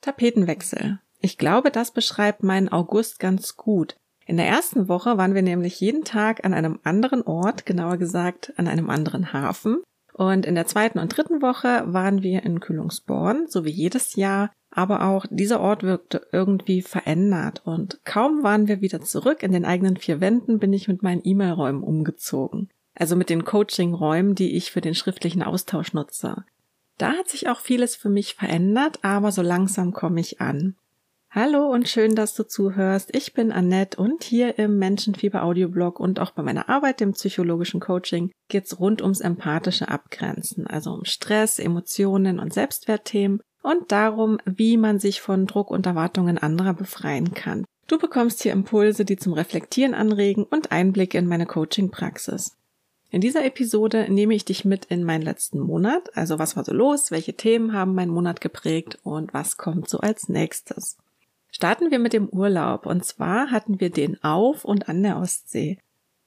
Tapetenwechsel. Ich glaube, das beschreibt meinen August ganz gut. In der ersten Woche waren wir nämlich jeden Tag an einem anderen Ort, genauer gesagt an einem anderen Hafen. Und in der zweiten und dritten Woche waren wir in Kühlungsborn, so wie jedes Jahr. Aber auch dieser Ort wirkte irgendwie verändert. Und kaum waren wir wieder zurück in den eigenen vier Wänden, bin ich mit meinen E-Mail-Räumen umgezogen. Also mit den Coaching-Räumen, die ich für den schriftlichen Austausch nutze. Da hat sich auch vieles für mich verändert, aber so langsam komme ich an. Hallo und schön, dass du zuhörst. Ich bin Annette und hier im Menschenfieber Audioblog und auch bei meiner Arbeit im psychologischen Coaching geht's rund ums empathische Abgrenzen, also um Stress, Emotionen und Selbstwertthemen und darum, wie man sich von Druck und Erwartungen anderer befreien kann. Du bekommst hier Impulse, die zum Reflektieren anregen und Einblicke in meine Coaching-Praxis. In dieser Episode nehme ich dich mit in meinen letzten Monat, also was war so los, welche Themen haben meinen Monat geprägt und was kommt so als nächstes. Starten wir mit dem Urlaub und zwar hatten wir den auf und an der Ostsee.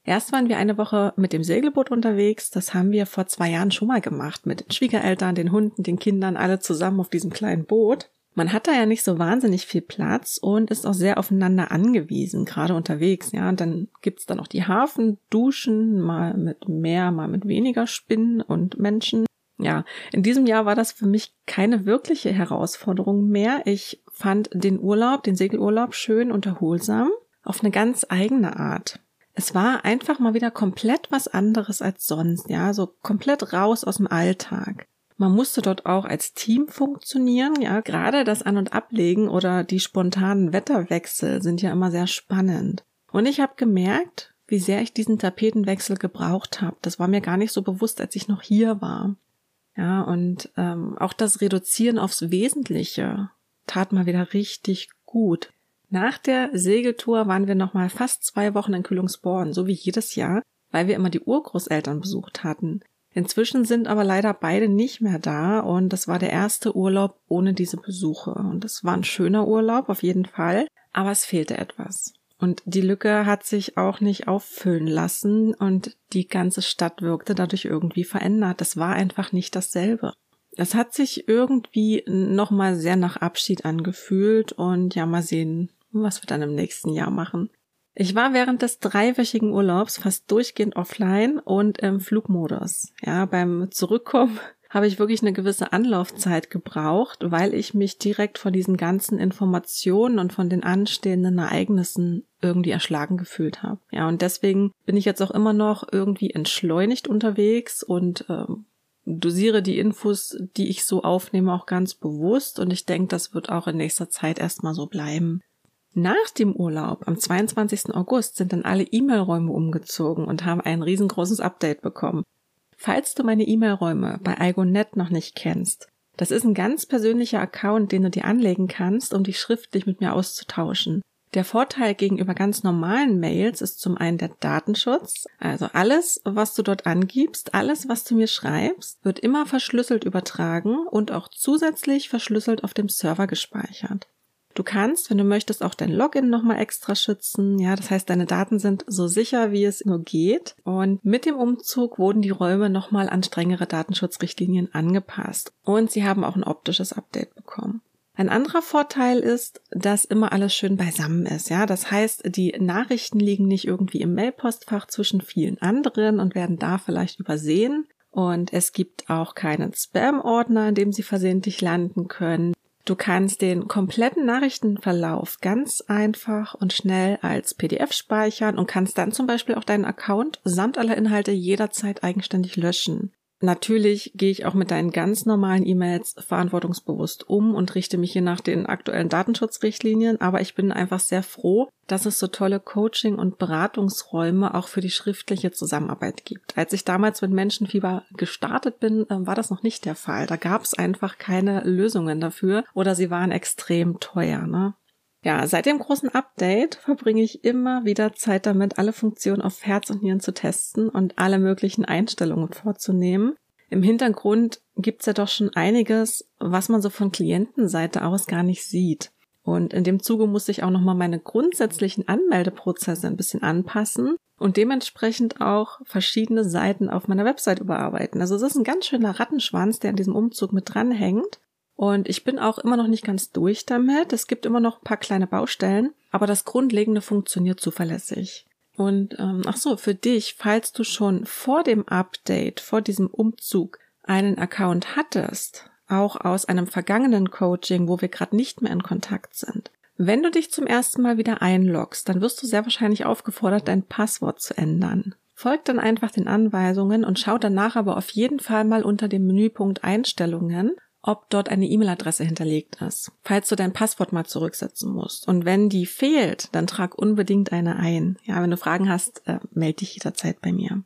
Erst waren wir eine Woche mit dem Segelboot unterwegs, das haben wir vor zwei Jahren schon mal gemacht, mit den Schwiegereltern, den Hunden, den Kindern, alle zusammen auf diesem kleinen Boot. Man hat da ja nicht so wahnsinnig viel Platz und ist auch sehr aufeinander angewiesen, gerade unterwegs, ja. Und dann gibt's dann auch die Hafenduschen, mal mit mehr, mal mit weniger Spinnen und Menschen. Ja, in diesem Jahr war das für mich keine wirkliche Herausforderung mehr. Ich fand den Urlaub, den Segelurlaub schön und erholsam, auf eine ganz eigene Art. Es war einfach mal wieder komplett was anderes als sonst, ja, so komplett raus aus dem Alltag. Man musste dort auch als Team funktionieren, ja. Gerade das An- und Ablegen oder die spontanen Wetterwechsel sind ja immer sehr spannend. Und ich habe gemerkt, wie sehr ich diesen Tapetenwechsel gebraucht habe. Das war mir gar nicht so bewusst, als ich noch hier war. Ja, und ähm, auch das Reduzieren aufs Wesentliche tat mal wieder richtig gut. Nach der Segeltour waren wir nochmal fast zwei Wochen in Kühlungsborn, so wie jedes Jahr, weil wir immer die Urgroßeltern besucht hatten. Inzwischen sind aber leider beide nicht mehr da und das war der erste Urlaub ohne diese Besuche. Und es war ein schöner Urlaub auf jeden Fall, aber es fehlte etwas. Und die Lücke hat sich auch nicht auffüllen lassen und die ganze Stadt wirkte dadurch irgendwie verändert. Das war einfach nicht dasselbe. Es hat sich irgendwie nochmal sehr nach Abschied angefühlt und ja, mal sehen, was wir dann im nächsten Jahr machen. Ich war während des dreiwöchigen Urlaubs fast durchgehend offline und im Flugmodus. Ja, beim Zurückkommen habe ich wirklich eine gewisse Anlaufzeit gebraucht, weil ich mich direkt von diesen ganzen Informationen und von den anstehenden Ereignissen irgendwie erschlagen gefühlt habe. Ja, und deswegen bin ich jetzt auch immer noch irgendwie entschleunigt unterwegs und ähm, dosiere die Infos, die ich so aufnehme, auch ganz bewusst und ich denke, das wird auch in nächster Zeit erstmal so bleiben. Nach dem Urlaub am 22. August sind dann alle E-Mail-Räume umgezogen und haben ein riesengroßes Update bekommen. Falls du meine E-Mail-Räume bei Igonet noch nicht kennst, das ist ein ganz persönlicher Account, den du dir anlegen kannst, um dich schriftlich mit mir auszutauschen. Der Vorteil gegenüber ganz normalen Mails ist zum einen der Datenschutz. Also alles, was du dort angibst, alles, was du mir schreibst, wird immer verschlüsselt übertragen und auch zusätzlich verschlüsselt auf dem Server gespeichert. Du kannst, wenn du möchtest, auch dein Login nochmal extra schützen. Ja, das heißt, deine Daten sind so sicher, wie es nur geht. Und mit dem Umzug wurden die Räume nochmal an strengere Datenschutzrichtlinien angepasst. Und sie haben auch ein optisches Update bekommen. Ein anderer Vorteil ist, dass immer alles schön beisammen ist. Ja, das heißt, die Nachrichten liegen nicht irgendwie im Mailpostfach zwischen vielen anderen und werden da vielleicht übersehen. Und es gibt auch keinen Spam-Ordner, in dem sie versehentlich landen können. Du kannst den kompletten Nachrichtenverlauf ganz einfach und schnell als PDF speichern und kannst dann zum Beispiel auch deinen Account samt aller Inhalte jederzeit eigenständig löschen. Natürlich gehe ich auch mit deinen ganz normalen E-Mails verantwortungsbewusst um und richte mich hier nach den aktuellen Datenschutzrichtlinien, aber ich bin einfach sehr froh, dass es so tolle Coaching- und Beratungsräume auch für die schriftliche Zusammenarbeit gibt. Als ich damals mit Menschenfieber gestartet bin, äh, war das noch nicht der Fall. Da gab es einfach keine Lösungen dafür oder sie waren extrem teuer. Ne? Ja, seit dem großen Update verbringe ich immer wieder Zeit damit, alle Funktionen auf Herz und Nieren zu testen und alle möglichen Einstellungen vorzunehmen. Im Hintergrund gibt's ja doch schon einiges, was man so von Klientenseite aus gar nicht sieht. Und in dem Zuge muss ich auch nochmal meine grundsätzlichen Anmeldeprozesse ein bisschen anpassen und dementsprechend auch verschiedene Seiten auf meiner Website überarbeiten. Also es ist ein ganz schöner Rattenschwanz, der an diesem Umzug mit dranhängt. Und ich bin auch immer noch nicht ganz durch damit. Es gibt immer noch ein paar kleine Baustellen, aber das Grundlegende funktioniert zuverlässig. Und ähm, ach so, für dich, falls du schon vor dem Update, vor diesem Umzug einen Account hattest, auch aus einem vergangenen Coaching, wo wir gerade nicht mehr in Kontakt sind. Wenn du dich zum ersten Mal wieder einloggst, dann wirst du sehr wahrscheinlich aufgefordert, dein Passwort zu ändern. Folgt dann einfach den Anweisungen und schau danach aber auf jeden Fall mal unter dem Menüpunkt Einstellungen, ob dort eine E-Mail-Adresse hinterlegt ist, falls du dein Passwort mal zurücksetzen musst. Und wenn die fehlt, dann trag unbedingt eine ein. Ja, wenn du Fragen hast, äh, melde dich jederzeit bei mir.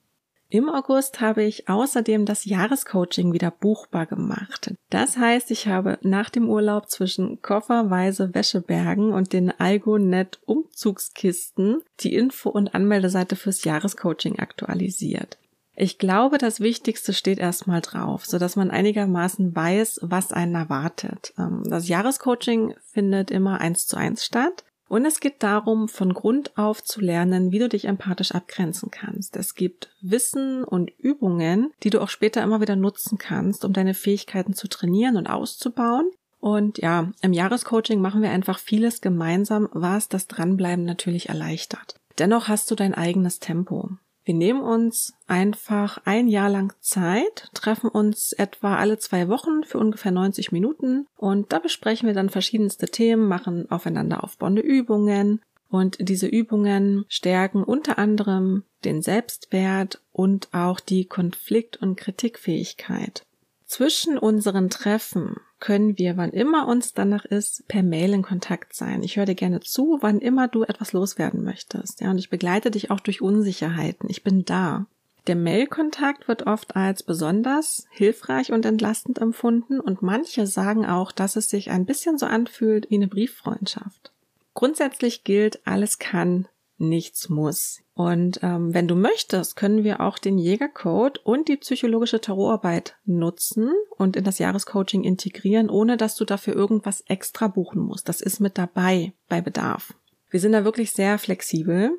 Im August habe ich außerdem das Jahrescoaching wieder buchbar gemacht. Das heißt, ich habe nach dem Urlaub zwischen kofferweise Wäschebergen und den Algonet Umzugskisten die Info- und Anmeldeseite fürs Jahrescoaching aktualisiert. Ich glaube, das Wichtigste steht erstmal drauf, so dass man einigermaßen weiß, was einen erwartet. Ähm, das Jahrescoaching findet immer eins zu eins statt. Und es geht darum, von Grund auf zu lernen, wie du dich empathisch abgrenzen kannst. Es gibt Wissen und Übungen, die du auch später immer wieder nutzen kannst, um deine Fähigkeiten zu trainieren und auszubauen. Und ja, im Jahrescoaching machen wir einfach vieles gemeinsam, was das Dranbleiben natürlich erleichtert. Dennoch hast du dein eigenes Tempo. Wir nehmen uns einfach ein Jahr lang Zeit, treffen uns etwa alle zwei Wochen für ungefähr 90 Minuten und da besprechen wir dann verschiedenste Themen, machen aufeinander aufbauende Übungen und diese Übungen stärken unter anderem den Selbstwert und auch die Konflikt- und Kritikfähigkeit. Zwischen unseren Treffen können wir, wann immer uns danach ist, per Mail in Kontakt sein. Ich höre dir gerne zu, wann immer du etwas loswerden möchtest. Ja, und ich begleite dich auch durch Unsicherheiten. Ich bin da. Der Mailkontakt wird oft als besonders hilfreich und entlastend empfunden und manche sagen auch, dass es sich ein bisschen so anfühlt wie eine Brieffreundschaft. Grundsätzlich gilt, alles kann, nichts muss. Und ähm, wenn du möchtest, können wir auch den Jägercode und die psychologische Tarotarbeit nutzen und in das Jahrescoaching integrieren, ohne dass du dafür irgendwas extra buchen musst. Das ist mit dabei bei Bedarf. Wir sind da wirklich sehr flexibel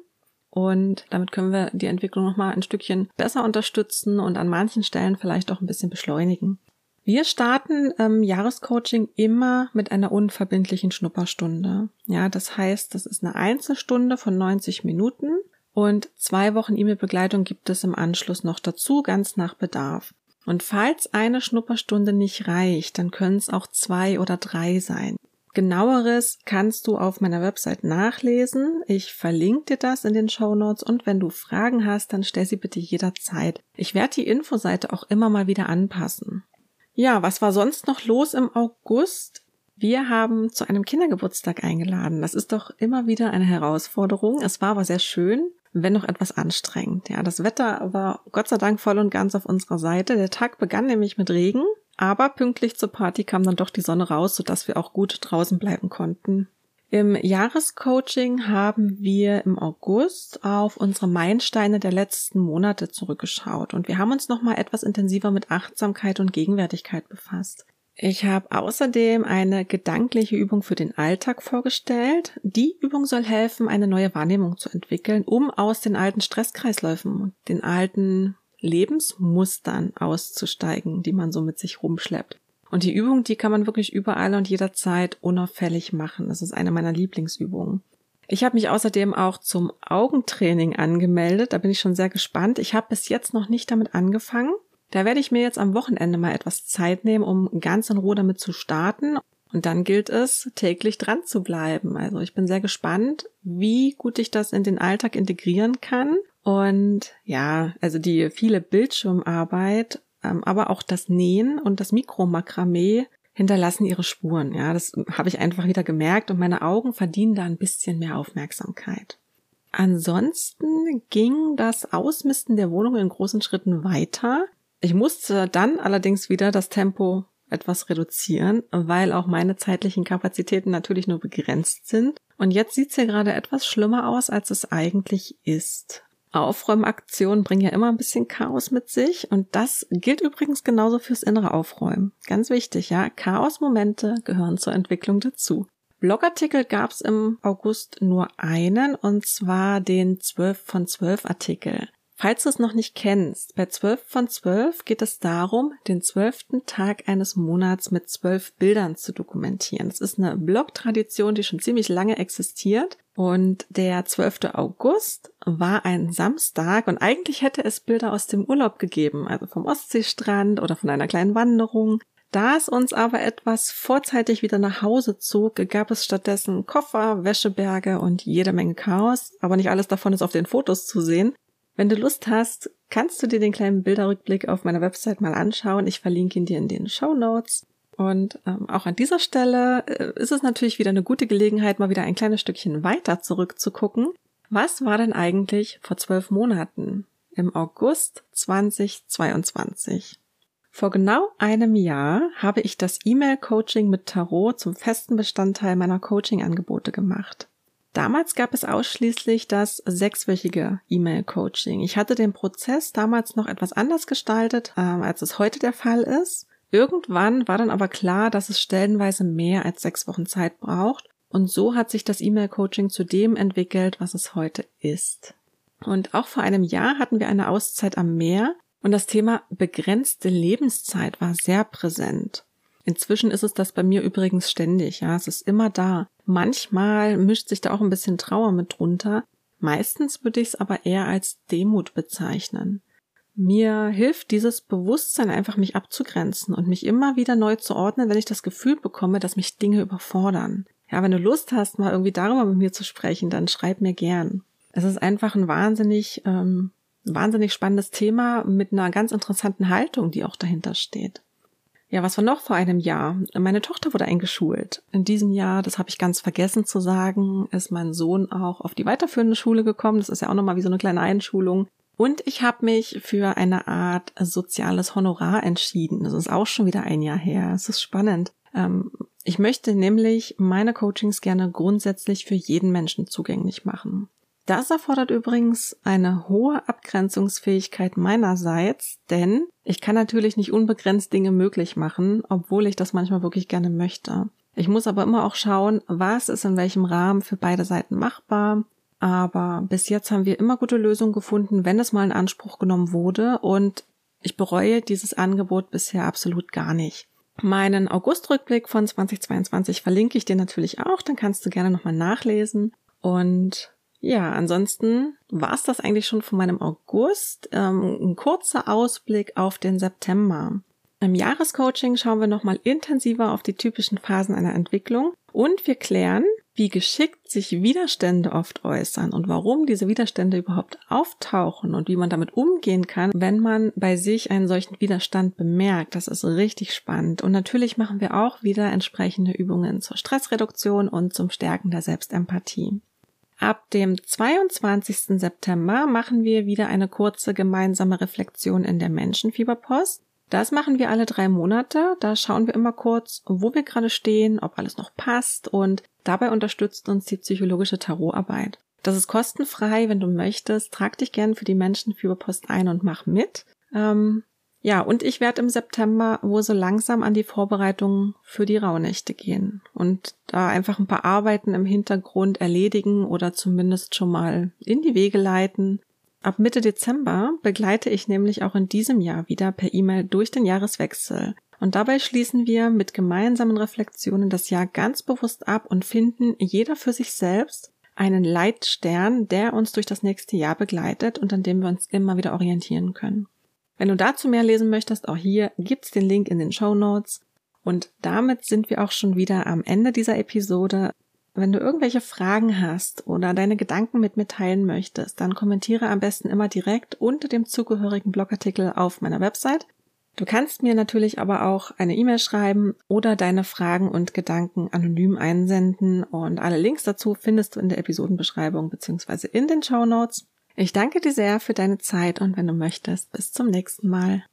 und damit können wir die Entwicklung nochmal ein Stückchen besser unterstützen und an manchen Stellen vielleicht auch ein bisschen beschleunigen. Wir starten ähm, Jahrescoaching immer mit einer unverbindlichen Schnupperstunde. Ja, das heißt, das ist eine Einzelstunde von 90 Minuten und zwei Wochen E-Mail-Begleitung gibt es im Anschluss noch dazu, ganz nach Bedarf. Und falls eine Schnupperstunde nicht reicht, dann können es auch zwei oder drei sein. Genaueres kannst du auf meiner Website nachlesen. Ich verlinke dir das in den Show Notes und wenn du Fragen hast, dann stell sie bitte jederzeit. Ich werde die Infoseite auch immer mal wieder anpassen. Ja, was war sonst noch los im August? Wir haben zu einem Kindergeburtstag eingeladen. Das ist doch immer wieder eine Herausforderung. Es war aber sehr schön, wenn noch etwas anstrengend. Ja, das Wetter war Gott sei Dank voll und ganz auf unserer Seite. Der Tag begann nämlich mit Regen, aber pünktlich zur Party kam dann doch die Sonne raus, sodass wir auch gut draußen bleiben konnten. Im Jahrescoaching haben wir im August auf unsere Meilensteine der letzten Monate zurückgeschaut und wir haben uns nochmal etwas intensiver mit Achtsamkeit und Gegenwärtigkeit befasst. Ich habe außerdem eine gedankliche Übung für den Alltag vorgestellt. Die Übung soll helfen, eine neue Wahrnehmung zu entwickeln, um aus den alten Stresskreisläufen und den alten Lebensmustern auszusteigen, die man so mit sich rumschleppt. Und die Übung, die kann man wirklich überall und jederzeit unauffällig machen. Das ist eine meiner Lieblingsübungen. Ich habe mich außerdem auch zum Augentraining angemeldet. Da bin ich schon sehr gespannt. Ich habe bis jetzt noch nicht damit angefangen. Da werde ich mir jetzt am Wochenende mal etwas Zeit nehmen, um ganz in Ruhe damit zu starten. Und dann gilt es, täglich dran zu bleiben. Also ich bin sehr gespannt, wie gut ich das in den Alltag integrieren kann. Und ja, also die viele Bildschirmarbeit ähm, aber auch das Nähen und das Mikromakramee hinterlassen ihre Spuren. Ja, das habe ich einfach wieder gemerkt und meine Augen verdienen da ein bisschen mehr Aufmerksamkeit. Ansonsten ging das Ausmisten der Wohnung in großen Schritten weiter. Ich musste dann allerdings wieder das Tempo etwas reduzieren, weil auch meine zeitlichen Kapazitäten natürlich nur begrenzt sind. Und jetzt sieht's hier gerade etwas schlimmer aus, als es eigentlich ist. Aufräumaktionen bringen ja immer ein bisschen Chaos mit sich und das gilt übrigens genauso fürs innere Aufräumen. Ganz wichtig, ja, Chaos-Momente gehören zur Entwicklung dazu. Blogartikel gab es im August nur einen und zwar den 12 von 12 Artikel. Falls du es noch nicht kennst, bei 12 von 12 geht es darum, den zwölften Tag eines Monats mit zwölf Bildern zu dokumentieren. Das ist eine Blog-Tradition, die schon ziemlich lange existiert. Und der 12. August war ein Samstag und eigentlich hätte es Bilder aus dem Urlaub gegeben, also vom Ostseestrand oder von einer kleinen Wanderung. Da es uns aber etwas vorzeitig wieder nach Hause zog, gab es stattdessen Koffer, Wäscheberge und jede Menge Chaos, aber nicht alles davon ist auf den Fotos zu sehen. Wenn du Lust hast, kannst du dir den kleinen Bilderrückblick auf meiner Website mal anschauen. Ich verlinke ihn dir in den Show Notes. Und ähm, auch an dieser Stelle äh, ist es natürlich wieder eine gute Gelegenheit, mal wieder ein kleines Stückchen weiter zurückzugucken. Was war denn eigentlich vor zwölf Monaten? Im August 2022. Vor genau einem Jahr habe ich das E-Mail-Coaching mit Tarot zum festen Bestandteil meiner Coaching-Angebote gemacht. Damals gab es ausschließlich das sechswöchige E-Mail-Coaching. Ich hatte den Prozess damals noch etwas anders gestaltet, äh, als es heute der Fall ist. Irgendwann war dann aber klar, dass es stellenweise mehr als sechs Wochen Zeit braucht. Und so hat sich das E-Mail-Coaching zu dem entwickelt, was es heute ist. Und auch vor einem Jahr hatten wir eine Auszeit am Meer und das Thema begrenzte Lebenszeit war sehr präsent. Inzwischen ist es das bei mir übrigens ständig, ja, es ist immer da. Manchmal mischt sich da auch ein bisschen Trauer mit drunter. Meistens würde ich es aber eher als Demut bezeichnen. Mir hilft dieses Bewusstsein einfach, mich abzugrenzen und mich immer wieder neu zu ordnen, wenn ich das Gefühl bekomme, dass mich Dinge überfordern. Ja, wenn du Lust hast, mal irgendwie darüber mit mir zu sprechen, dann schreib mir gern. Es ist einfach ein wahnsinnig, ähm, wahnsinnig spannendes Thema mit einer ganz interessanten Haltung, die auch dahinter steht. Ja, was war noch vor einem Jahr? Meine Tochter wurde eingeschult. In diesem Jahr, das habe ich ganz vergessen zu sagen, ist mein Sohn auch auf die weiterführende Schule gekommen. Das ist ja auch nochmal wie so eine kleine Einschulung. Und ich habe mich für eine Art soziales Honorar entschieden. Das ist auch schon wieder ein Jahr her. Es ist spannend. Ähm, ich möchte nämlich meine Coachings gerne grundsätzlich für jeden Menschen zugänglich machen. Das erfordert übrigens eine hohe Abgrenzungsfähigkeit meinerseits, denn ich kann natürlich nicht unbegrenzt Dinge möglich machen, obwohl ich das manchmal wirklich gerne möchte. Ich muss aber immer auch schauen, was ist in welchem Rahmen für beide Seiten machbar. Aber bis jetzt haben wir immer gute Lösungen gefunden, wenn es mal in Anspruch genommen wurde und ich bereue dieses Angebot bisher absolut gar nicht. Meinen Augustrückblick von 2022 verlinke ich dir natürlich auch, dann kannst du gerne nochmal nachlesen. Und ja, ansonsten war es das eigentlich schon von meinem August. Ähm, ein kurzer Ausblick auf den September. Im Jahrescoaching schauen wir nochmal intensiver auf die typischen Phasen einer Entwicklung und wir klären, wie geschickt sich Widerstände oft äußern und warum diese Widerstände überhaupt auftauchen und wie man damit umgehen kann, wenn man bei sich einen solchen Widerstand bemerkt. Das ist richtig spannend. Und natürlich machen wir auch wieder entsprechende Übungen zur Stressreduktion und zum Stärken der Selbstempathie. Ab dem 22. September machen wir wieder eine kurze gemeinsame Reflexion in der Menschenfieberpost. Das machen wir alle drei Monate. Da schauen wir immer kurz, wo wir gerade stehen, ob alles noch passt und dabei unterstützt uns die psychologische Tarotarbeit. Das ist kostenfrei, wenn du möchtest. Trag dich gern für die Menschenfieberpost ein und mach mit. Ähm, ja, und ich werde im September wohl so langsam an die Vorbereitungen für die Rauhnächte gehen und da einfach ein paar Arbeiten im Hintergrund erledigen oder zumindest schon mal in die Wege leiten. Ab Mitte Dezember begleite ich nämlich auch in diesem Jahr wieder per E-Mail durch den Jahreswechsel. Und dabei schließen wir mit gemeinsamen Reflexionen das Jahr ganz bewusst ab und finden jeder für sich selbst einen Leitstern, der uns durch das nächste Jahr begleitet und an dem wir uns immer wieder orientieren können. Wenn du dazu mehr lesen möchtest, auch hier gibt's den Link in den Show Notes. Und damit sind wir auch schon wieder am Ende dieser Episode. Wenn du irgendwelche Fragen hast oder deine Gedanken mit mir teilen möchtest, dann kommentiere am besten immer direkt unter dem zugehörigen Blogartikel auf meiner Website. Du kannst mir natürlich aber auch eine E-Mail schreiben oder deine Fragen und Gedanken anonym einsenden und alle Links dazu findest du in der Episodenbeschreibung bzw. in den Show Notes. Ich danke dir sehr für deine Zeit und wenn du möchtest, bis zum nächsten Mal.